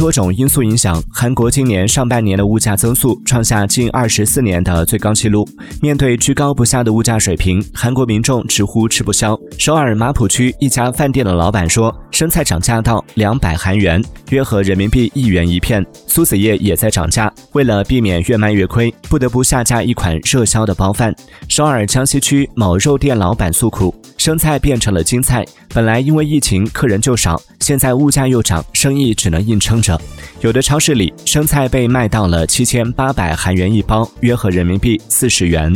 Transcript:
多种因素影响，韩国今年上半年的物价增速创下近二十四年的最高纪录。面对居高不下的物价水平，韩国民众直呼吃不消。首尔马浦区一家饭店的老板说，生菜涨价到两百韩元，约合人民币一元一片。苏子叶也在涨价，为了避免越卖越亏，不得不下架一款热销的包饭。首尔江西区某肉店老板诉苦，生菜变成了京菜，本来因为疫情客人就少，现在物价又涨，生意只能硬撑着。有的超市里，生菜被卖到了七千八百韩元一包，约合人民币四十元。